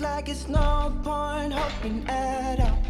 like it's no point hoping at all.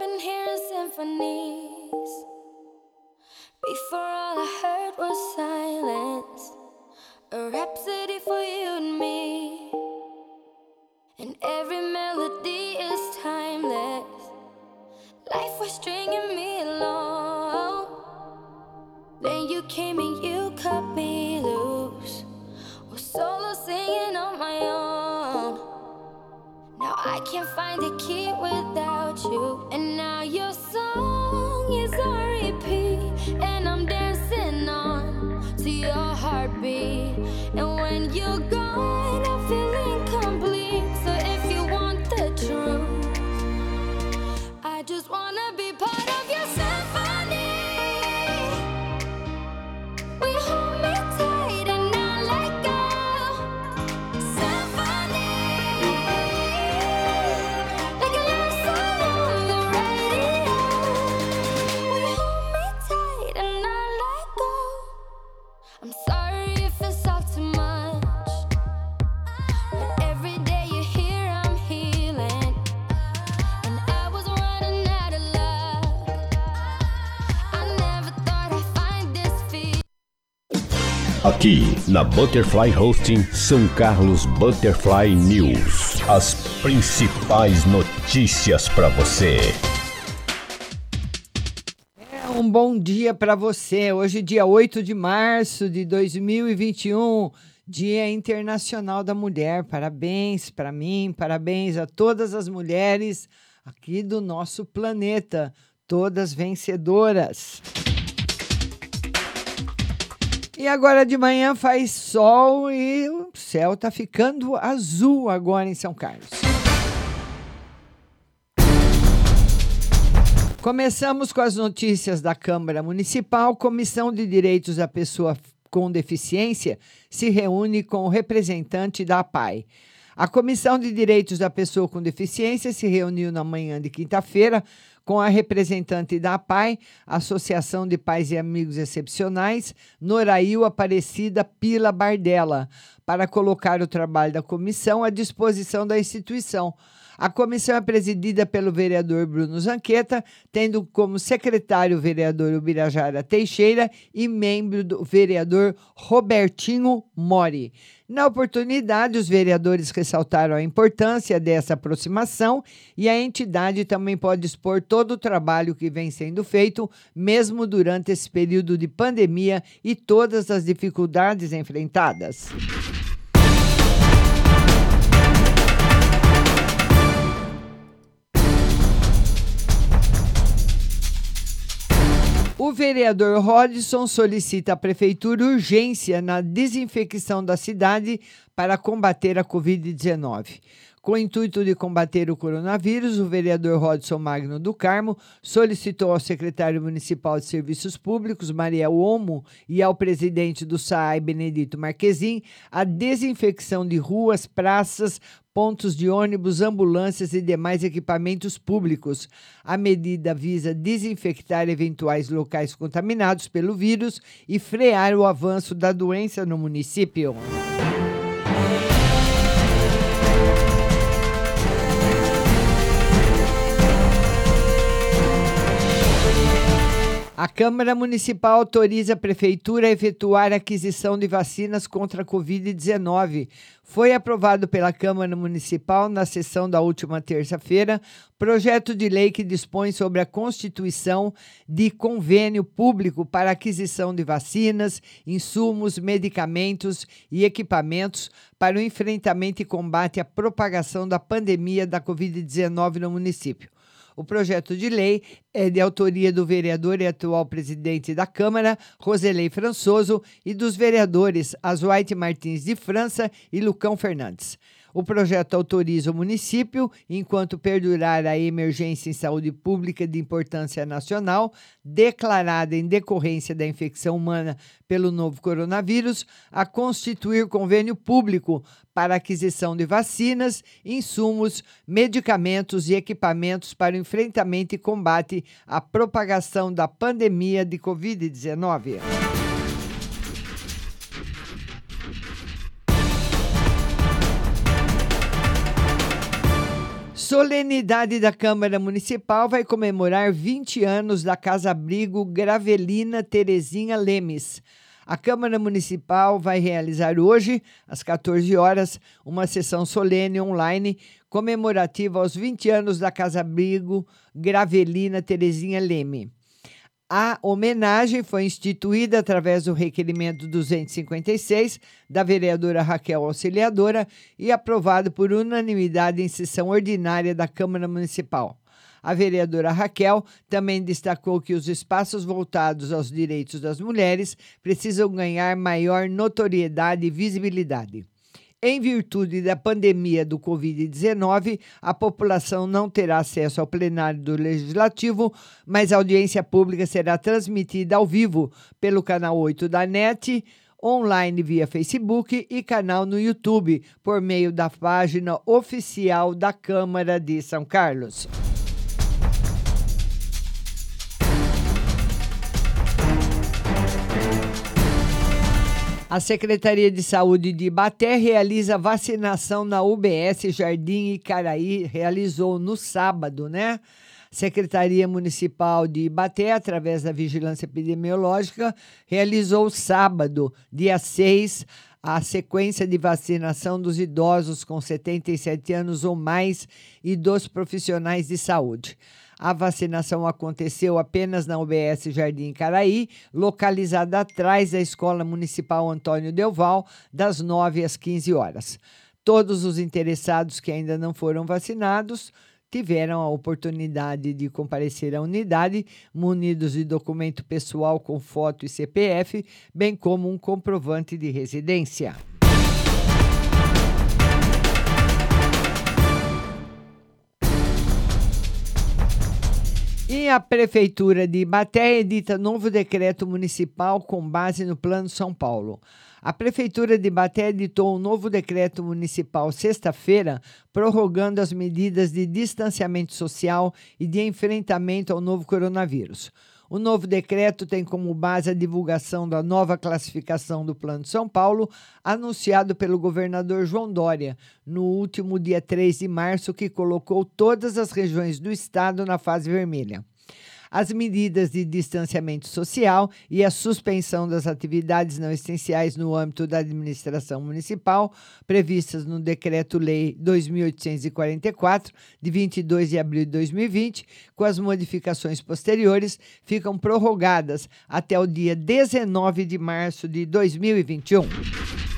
been hearing symphonies before all I heard was sound. Aqui na Butterfly Hosting São Carlos Butterfly News. As principais notícias para você. É um bom dia para você. Hoje, dia 8 de março de 2021, Dia Internacional da Mulher. Parabéns para mim, parabéns a todas as mulheres aqui do nosso planeta, todas vencedoras. E agora de manhã faz sol e o céu está ficando azul agora em São Carlos. Começamos com as notícias da Câmara Municipal. Comissão de Direitos da Pessoa com Deficiência se reúne com o representante da APAI. A Comissão de Direitos da Pessoa com Deficiência se reuniu na manhã de quinta-feira com a representante da APAI, Associação de Pais e Amigos Excepcionais, Norail Aparecida Pila Bardella, para colocar o trabalho da comissão à disposição da instituição. A comissão é presidida pelo vereador Bruno Zanqueta, tendo como secretário o vereador Ubirajara Teixeira e membro do vereador Robertinho Mori. Na oportunidade, os vereadores ressaltaram a importância dessa aproximação e a entidade também pode expor todo o trabalho que vem sendo feito, mesmo durante esse período de pandemia e todas as dificuldades enfrentadas. O vereador Rodson solicita à prefeitura urgência na desinfecção da cidade para combater a Covid-19. Com o intuito de combater o coronavírus, o vereador Rodson Magno do Carmo solicitou ao secretário municipal de Serviços Públicos, Maria Omo, e ao presidente do SAI, Benedito Marquezin, a desinfecção de ruas, praças, pontos de ônibus, ambulâncias e demais equipamentos públicos. A medida visa desinfectar eventuais locais contaminados pelo vírus e frear o avanço da doença no município. A Câmara Municipal autoriza a Prefeitura a efetuar a aquisição de vacinas contra a Covid-19. Foi aprovado pela Câmara Municipal na sessão da última terça-feira projeto de lei que dispõe sobre a constituição de convênio público para aquisição de vacinas, insumos, medicamentos e equipamentos para o enfrentamento e combate à propagação da pandemia da Covid-19 no município. O projeto de lei é de autoria do vereador e atual presidente da Câmara, Roselei Françoso, e dos vereadores Azuaite Martins de França e Lucão Fernandes. O projeto autoriza o município, enquanto perdurar a emergência em saúde pública de importância nacional, declarada em decorrência da infecção humana pelo novo coronavírus, a constituir convênio público para aquisição de vacinas, insumos, medicamentos e equipamentos para o enfrentamento e combate à propagação da pandemia de Covid-19. Solenidade da Câmara Municipal vai comemorar 20 anos da Casa Abrigo Gravelina Terezinha Lemes. A Câmara Municipal vai realizar hoje, às 14 horas, uma sessão solene online comemorativa aos 20 anos da Casa Abrigo Gravelina Terezinha Leme. A homenagem foi instituída através do requerimento 256 da vereadora Raquel Auxiliadora e aprovado por unanimidade em sessão ordinária da Câmara Municipal. A vereadora Raquel também destacou que os espaços voltados aos direitos das mulheres precisam ganhar maior notoriedade e visibilidade. Em virtude da pandemia do Covid-19, a população não terá acesso ao plenário do Legislativo, mas a audiência pública será transmitida ao vivo pelo canal 8 da NET, online via Facebook e canal no YouTube, por meio da página oficial da Câmara de São Carlos. A Secretaria de Saúde de Ibaté realiza vacinação na UBS Jardim Icaraí, realizou no sábado, né? Secretaria Municipal de Ibaté, através da Vigilância Epidemiológica, realizou sábado, dia 6, a sequência de vacinação dos idosos com 77 anos ou mais e dos profissionais de saúde. A vacinação aconteceu apenas na UBS Jardim Caraí, localizada atrás da Escola Municipal Antônio Delval, das 9 às 15 horas. Todos os interessados que ainda não foram vacinados tiveram a oportunidade de comparecer à unidade, munidos de documento pessoal com foto e CPF, bem como um comprovante de residência. E a Prefeitura de Ibaté edita novo decreto municipal com base no Plano São Paulo. A Prefeitura de Ibaté editou um novo decreto municipal sexta-feira, prorrogando as medidas de distanciamento social e de enfrentamento ao novo coronavírus. O novo decreto tem como base a divulgação da nova classificação do Plano São Paulo, anunciado pelo governador João Dória no último dia 3 de março, que colocou todas as regiões do estado na fase vermelha as medidas de distanciamento social e a suspensão das atividades não essenciais no âmbito da administração municipal, previstas no Decreto-Lei 2844, de 22 de abril de 2020, com as modificações posteriores, ficam prorrogadas até o dia 19 de março de 2021.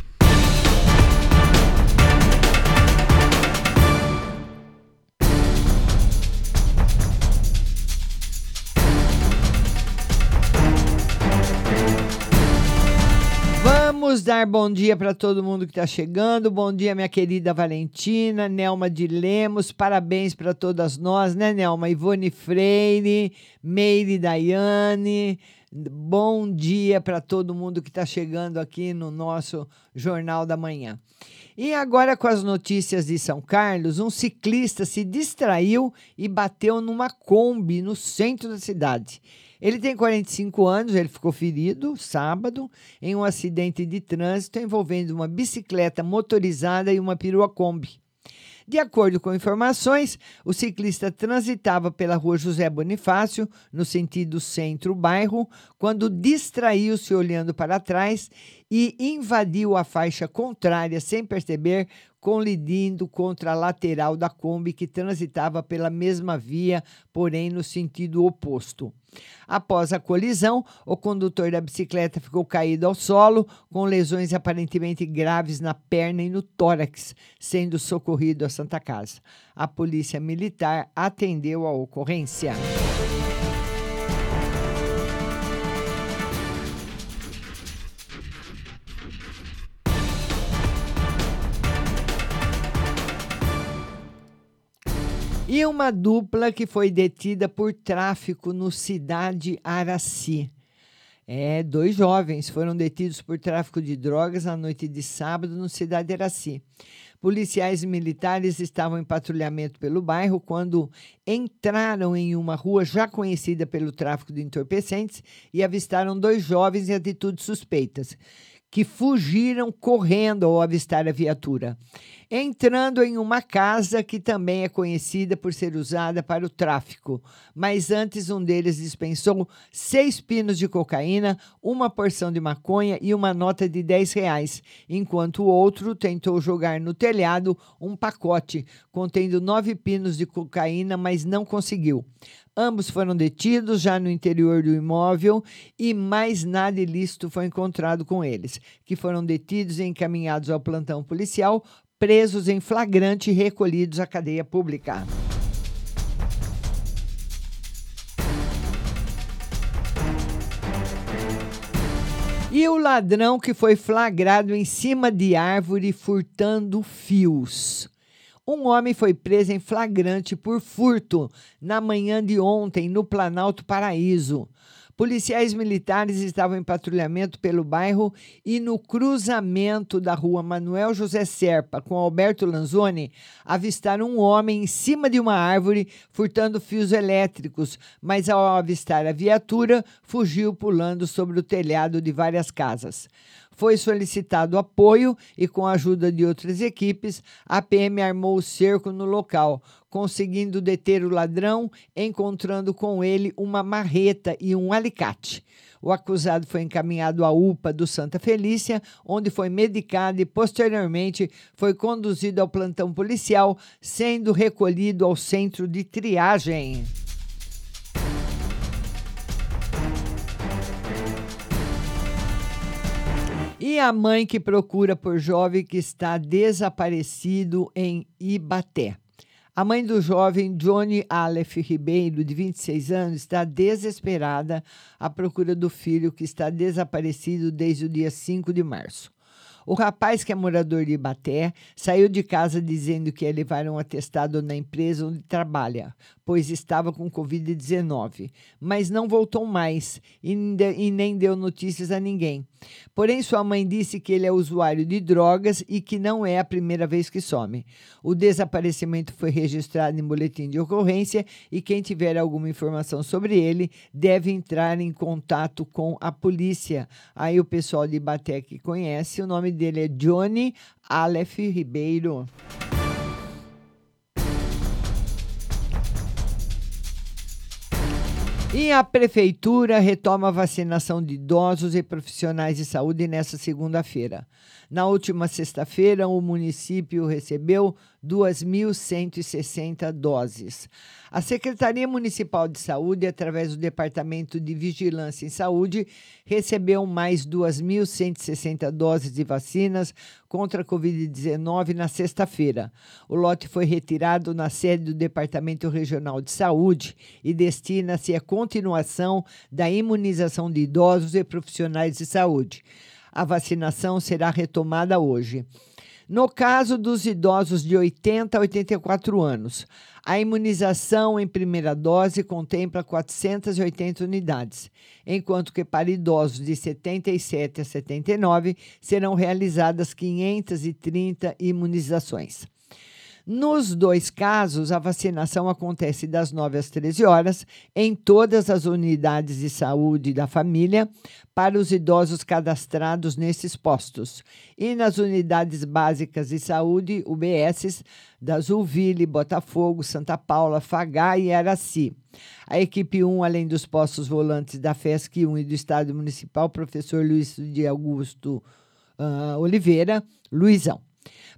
Dar bom dia para todo mundo que está chegando. Bom dia, minha querida Valentina, Nelma de Lemos. Parabéns para todas nós, né, Nelma? Ivone Freire, Meire Daiane. Bom dia para todo mundo que está chegando aqui no nosso Jornal da Manhã. E agora, com as notícias de São Carlos, um ciclista se distraiu e bateu numa Kombi no centro da cidade. Ele tem 45 anos, ele ficou ferido sábado em um acidente de trânsito envolvendo uma bicicleta motorizada e uma perua Kombi. De acordo com informações, o ciclista transitava pela rua José Bonifácio, no sentido centro-bairro, quando distraiu-se olhando para trás e invadiu a faixa contrária sem perceber, colidindo contra a lateral da Kombi que transitava pela mesma via, porém no sentido oposto. Após a colisão, o condutor da bicicleta ficou caído ao solo, com lesões aparentemente graves na perna e no tórax, sendo socorrido à Santa Casa. A polícia militar atendeu a ocorrência. E uma dupla que foi detida por tráfico no Cidade Araci. É, dois jovens foram detidos por tráfico de drogas na noite de sábado no Cidade Araci. Policiais militares estavam em patrulhamento pelo bairro quando entraram em uma rua já conhecida pelo tráfico de entorpecentes e avistaram dois jovens em atitudes suspeitas, que fugiram correndo ao avistar a viatura entrando em uma casa que também é conhecida por ser usada para o tráfico. Mas antes, um deles dispensou seis pinos de cocaína, uma porção de maconha e uma nota de 10 reais, enquanto o outro tentou jogar no telhado um pacote contendo nove pinos de cocaína, mas não conseguiu. Ambos foram detidos já no interior do imóvel e mais nada ilícito foi encontrado com eles, que foram detidos e encaminhados ao plantão policial presos em flagrante e recolhidos à cadeia pública. E o ladrão que foi flagrado em cima de árvore furtando fios. Um homem foi preso em flagrante por furto na manhã de ontem no Planalto Paraíso. Policiais militares estavam em patrulhamento pelo bairro e no cruzamento da rua Manuel José Serpa com Alberto Lanzoni avistaram um homem em cima de uma árvore furtando fios elétricos, mas ao avistar a viatura fugiu pulando sobre o telhado de várias casas. Foi solicitado apoio e, com a ajuda de outras equipes, a PM armou o cerco no local, conseguindo deter o ladrão, encontrando com ele uma marreta e um alicate. O acusado foi encaminhado à UPA do Santa Felícia, onde foi medicado e posteriormente foi conduzido ao plantão policial, sendo recolhido ao centro de triagem. E a mãe que procura por jovem que está desaparecido em Ibaté. A mãe do jovem Johnny Aleph Ribeiro, de 26 anos, está desesperada à procura do filho que está desaparecido desde o dia 5 de março. O rapaz, que é morador de Ibaté, saiu de casa dizendo que ia levar um atestado na empresa onde trabalha, pois estava com Covid-19, mas não voltou mais e, nem deu notícias a ninguém. Porém, sua mãe disse que ele é usuário de drogas e que não é a primeira vez que some. O desaparecimento foi registrado em boletim de ocorrência e quem tiver alguma informação sobre ele deve entrar em contato com a polícia. Aí o pessoal de Ibaté que conhece, o nome dele é Johnny Aleph Ribeiro. E a prefeitura retoma a vacinação de idosos e profissionais de saúde nesta segunda-feira. Na última sexta-feira, o município recebeu 2.160 doses. A Secretaria Municipal de Saúde, através do Departamento de Vigilância em Saúde, recebeu mais 2.160 doses de vacinas contra a Covid-19 na sexta-feira. O lote foi retirado na sede do Departamento Regional de Saúde e destina-se à continuação da imunização de idosos e profissionais de saúde. A vacinação será retomada hoje. No caso dos idosos de 80 a 84 anos, a imunização em primeira dose contempla 480 unidades, enquanto que para idosos de 77 a 79 serão realizadas 530 imunizações. Nos dois casos, a vacinação acontece das 9 às 13 horas em todas as unidades de saúde da família para os idosos cadastrados nesses postos e nas unidades básicas de saúde, UBSs, da Zulville, Botafogo, Santa Paula, Fagá e Araci. A equipe 1, além dos postos volantes da FESC 1 e do Estado Municipal, professor Luiz de Augusto uh, Oliveira, Luizão.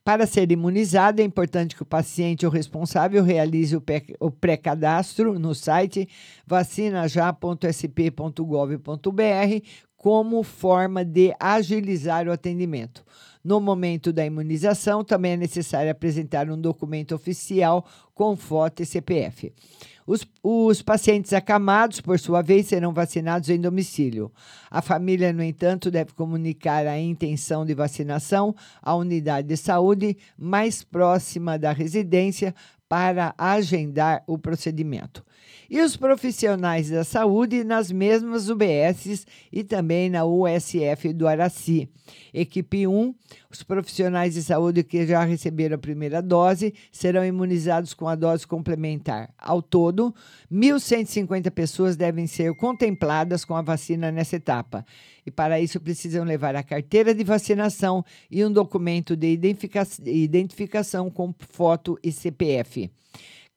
Para ser imunizado, é importante que o paciente ou responsável realize o pré-cadastro no site vacinajá.sp.gov.br como forma de agilizar o atendimento. No momento da imunização, também é necessário apresentar um documento oficial com foto e CPF. Os, os, pacientes acamados, por sua vez, serão vacinados em domicílio. A família, no entanto, deve comunicar a intenção de vacinação à unidade de saúde mais próxima da residência para agendar o procedimento e os profissionais da saúde nas mesmas UBSs e também na USF do Araci. Equipe 1, os profissionais de saúde que já receberam a primeira dose serão imunizados com a dose complementar. Ao todo, 1.150 pessoas devem ser contempladas com a vacina nessa etapa. E para isso precisam levar a carteira de vacinação e um documento de identificação com foto e CPF.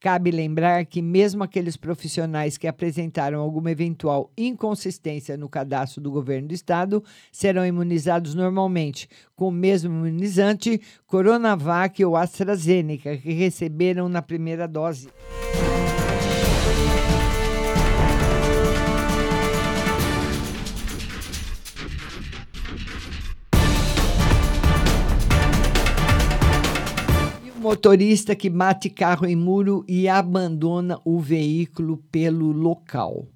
Cabe lembrar que, mesmo aqueles profissionais que apresentaram alguma eventual inconsistência no cadastro do governo do estado serão imunizados normalmente com o mesmo imunizante Coronavac ou AstraZeneca que receberam na primeira dose. Motorista que bate carro em muro e abandona o veículo pelo local.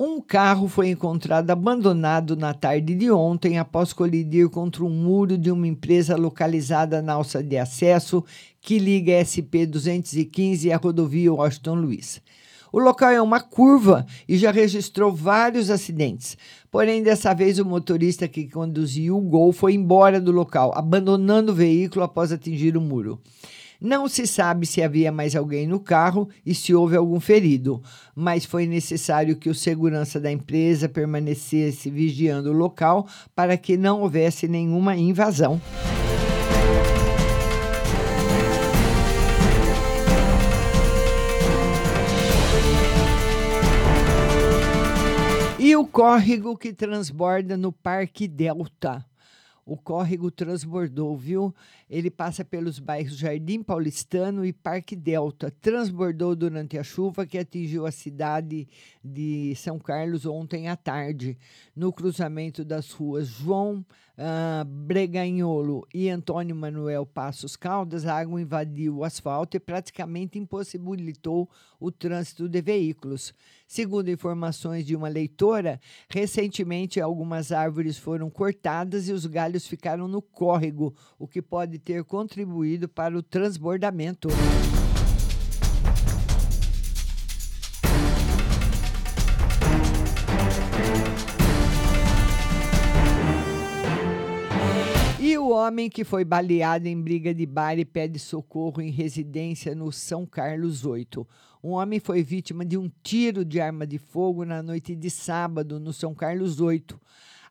Um carro foi encontrado abandonado na tarde de ontem após colidir contra um muro de uma empresa localizada na alça de acesso que liga a SP 215 à rodovia Washington Luiz. O local é uma curva e já registrou vários acidentes. Porém, dessa vez, o motorista que conduziu o Gol foi embora do local, abandonando o veículo após atingir o muro. Não se sabe se havia mais alguém no carro e se houve algum ferido, mas foi necessário que o segurança da empresa permanecesse vigiando o local para que não houvesse nenhuma invasão. E o córrego que transborda no Parque Delta. O córrego transbordou, viu? Ele passa pelos bairros Jardim Paulistano e Parque Delta. Transbordou durante a chuva que atingiu a cidade de São Carlos ontem à tarde, no cruzamento das ruas João uh, Breganholo e Antônio Manuel Passos Caldas. A água invadiu o asfalto e praticamente impossibilitou o trânsito de veículos. Segundo informações de uma leitora, recentemente algumas árvores foram cortadas e os galhos ficaram no córrego, o que pode ter contribuído para o transbordamento. E o homem que foi baleado em briga de bar e pede socorro em residência no São Carlos 8. Um homem foi vítima de um tiro de arma de fogo na noite de sábado no São Carlos 8.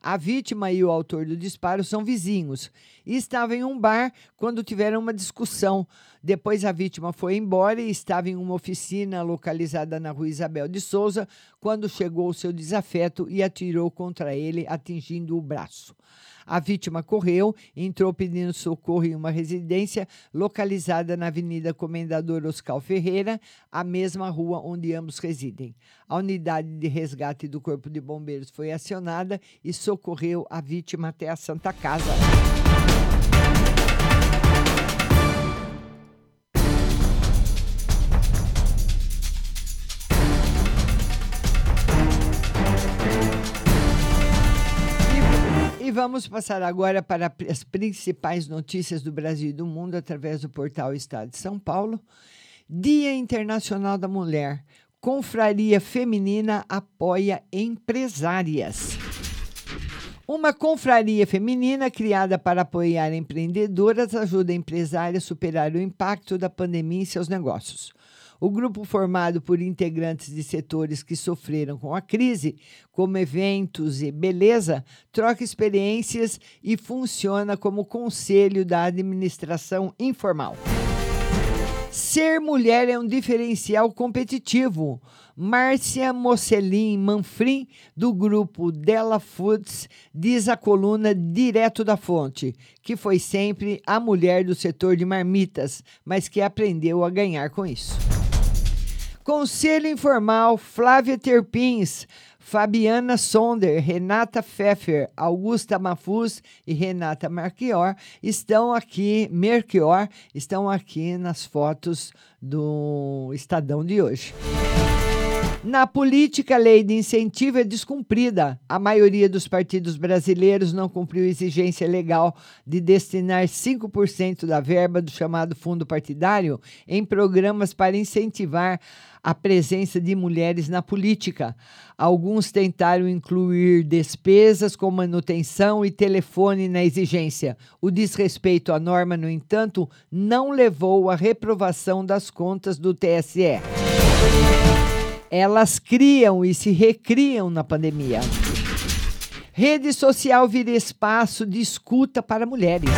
A vítima e o autor do disparo são vizinhos estavam em um bar quando tiveram uma discussão. Depois a vítima foi embora e estava em uma oficina localizada na rua Isabel de Souza quando chegou o seu desafeto e atirou contra ele, atingindo o braço. A vítima correu, entrou pedindo socorro em uma residência localizada na Avenida Comendador Oscar Ferreira, a mesma rua onde ambos residem. A unidade de resgate do Corpo de Bombeiros foi acionada e socorreu a vítima até a Santa Casa. Vamos passar agora para as principais notícias do Brasil e do mundo através do portal Estado de São Paulo. Dia Internacional da Mulher. Confraria Feminina apoia empresárias. Uma confraria feminina criada para apoiar empreendedoras ajuda empresárias a superar o impacto da pandemia em seus negócios. O grupo, formado por integrantes de setores que sofreram com a crise, como eventos e beleza, troca experiências e funciona como conselho da administração informal. Ser mulher é um diferencial competitivo. Márcia Mocelin Manfrim, do grupo Della Foods, diz a coluna Direto da Fonte, que foi sempre a mulher do setor de marmitas, mas que aprendeu a ganhar com isso. Conselho Informal, Flávia Terpins, Fabiana Sonder, Renata Pfeffer, Augusta Mafuz e Renata Marchior estão aqui, Merchior, estão aqui nas fotos do Estadão de hoje. Na política, a lei de incentivo é descumprida. A maioria dos partidos brasileiros não cumpriu a exigência legal de destinar 5% da verba do chamado fundo partidário em programas para incentivar a presença de mulheres na política. Alguns tentaram incluir despesas com manutenção e telefone na exigência. O desrespeito à norma, no entanto, não levou à reprovação das contas do TSE elas criam e se recriam na pandemia. Rede social vira espaço de escuta para mulheres.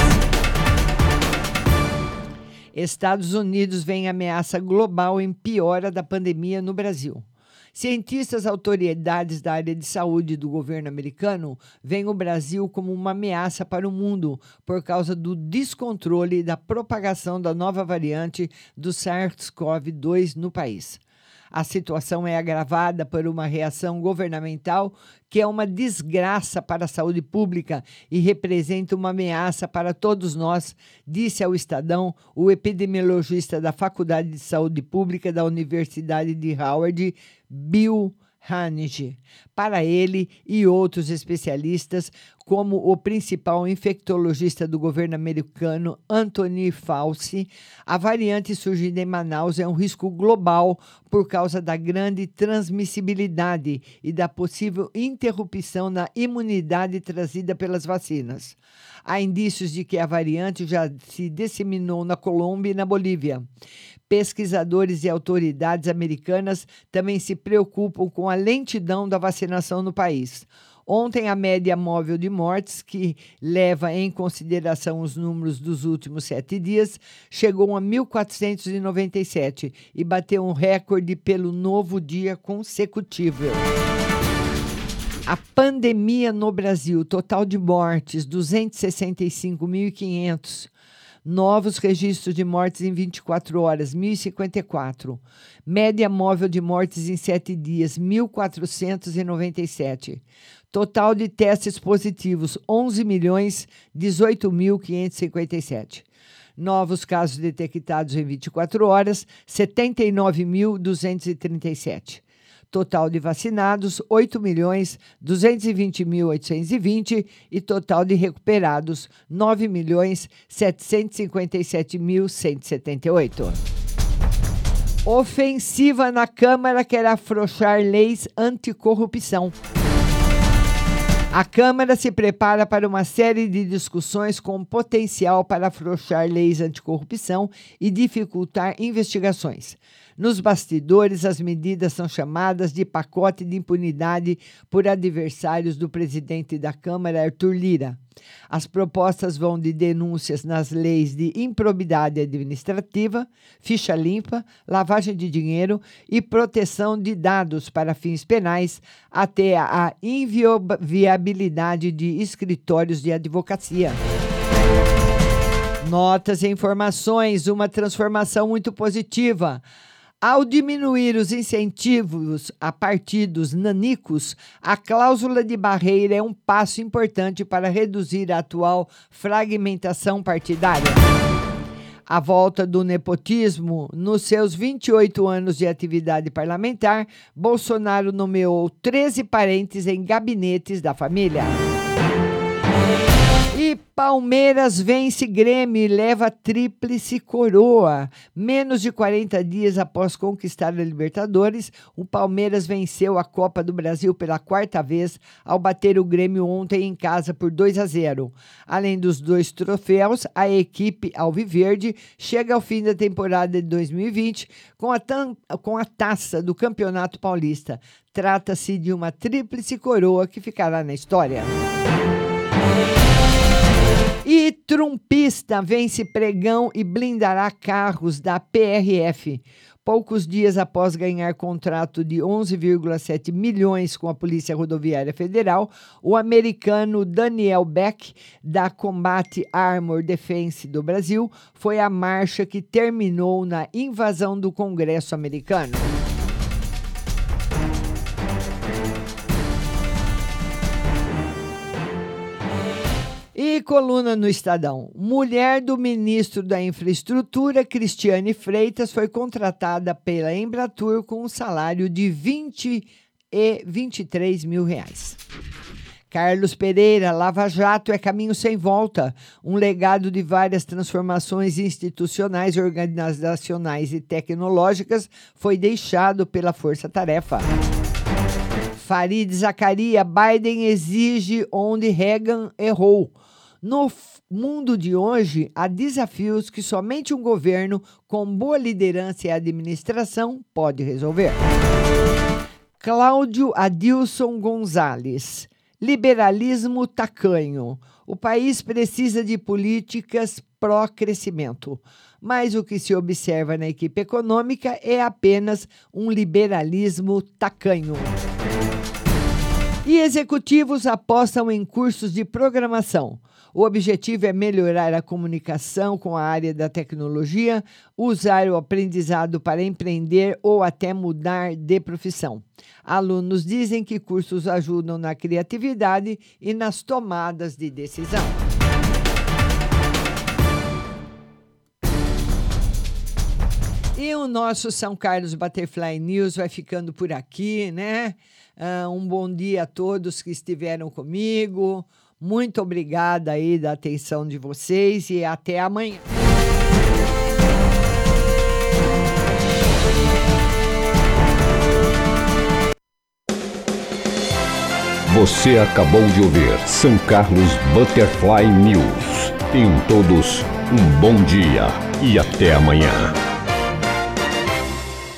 Estados Unidos vem ameaça global em piora da pandemia no Brasil. Cientistas autoridades da área de saúde do governo americano veem o Brasil como uma ameaça para o mundo por causa do descontrole da propagação da nova variante do SARS-CoV-2 no país. A situação é agravada por uma reação governamental que é uma desgraça para a saúde pública e representa uma ameaça para todos nós, disse ao Estadão o epidemiologista da Faculdade de Saúde Pública da Universidade de Howard, Bill Hanege. Para ele e outros especialistas, como o principal infectologista do governo americano, Anthony Fauci, a variante surgida em Manaus é um risco global por causa da grande transmissibilidade e da possível interrupção na imunidade trazida pelas vacinas. Há indícios de que a variante já se disseminou na Colômbia e na Bolívia. Pesquisadores e autoridades americanas também se preocupam com a lentidão da vacinação no país. Ontem, a média móvel de mortes, que leva em consideração os números dos últimos sete dias, chegou a 1.497 e bateu um recorde pelo novo dia consecutivo. A pandemia no Brasil, total de mortes, 265.500. Novos registros de mortes em 24 horas, 1.054. Média móvel de mortes em 7 dias, 1.497. Total de testes positivos, 11 milhões 18.557. Novos casos detectados em 24 horas, 79.237. Total de vacinados, 8 milhões 220.820 e total de recuperados, 9 milhões 757.178. Ofensiva na Câmara quer afrouxar leis anticorrupção. A Câmara se prepara para uma série de discussões com potencial para afrouxar leis anticorrupção e dificultar investigações. Nos bastidores, as medidas são chamadas de pacote de impunidade por adversários do presidente da Câmara, Arthur Lira. As propostas vão de denúncias nas leis de improbidade administrativa, ficha limpa, lavagem de dinheiro e proteção de dados para fins penais, até a inviabilidade de escritórios de advocacia. Notas e informações, uma transformação muito positiva. Ao diminuir os incentivos a partidos nanicos, a cláusula de barreira é um passo importante para reduzir a atual fragmentação partidária. A volta do nepotismo, nos seus 28 anos de atividade parlamentar, Bolsonaro nomeou 13 parentes em gabinetes da família. E Palmeiras vence Grêmio e leva tríplice coroa. Menos de 40 dias após conquistar a Libertadores, o Palmeiras venceu a Copa do Brasil pela quarta vez ao bater o Grêmio ontem em casa por 2 a 0. Além dos dois troféus, a equipe Alviverde chega ao fim da temporada de 2020 com a, com a taça do Campeonato Paulista. Trata-se de uma tríplice coroa que ficará na história. E trumpista vence pregão e blindará carros da PRF. Poucos dias após ganhar contrato de 11,7 milhões com a Polícia Rodoviária Federal, o americano Daniel Beck, da Combat Armor Defense do Brasil, foi a marcha que terminou na invasão do Congresso americano. Coluna no Estadão. Mulher do ministro da Infraestrutura, Cristiane Freitas, foi contratada pela Embratur com um salário de 20 e 23 mil reais. Carlos Pereira, Lava Jato é caminho sem volta. Um legado de várias transformações institucionais, organizacionais e tecnológicas foi deixado pela Força Tarefa. Farid Zacaria, Biden exige onde Reagan errou. No mundo de hoje, há desafios que somente um governo com boa liderança e administração pode resolver. Cláudio Adilson Gonzalez. Liberalismo tacanho. O país precisa de políticas pró-crescimento, mas o que se observa na equipe econômica é apenas um liberalismo tacanho. Executivos apostam em cursos de programação. O objetivo é melhorar a comunicação com a área da tecnologia, usar o aprendizado para empreender ou até mudar de profissão. Alunos dizem que cursos ajudam na criatividade e nas tomadas de decisão. E o nosso São Carlos Butterfly News vai ficando por aqui, né? Uh, um bom dia a todos que estiveram comigo. Muito obrigada aí da atenção de vocês e até amanhã. Você acabou de ouvir São Carlos Butterfly News. Tenham todos um bom dia e até amanhã.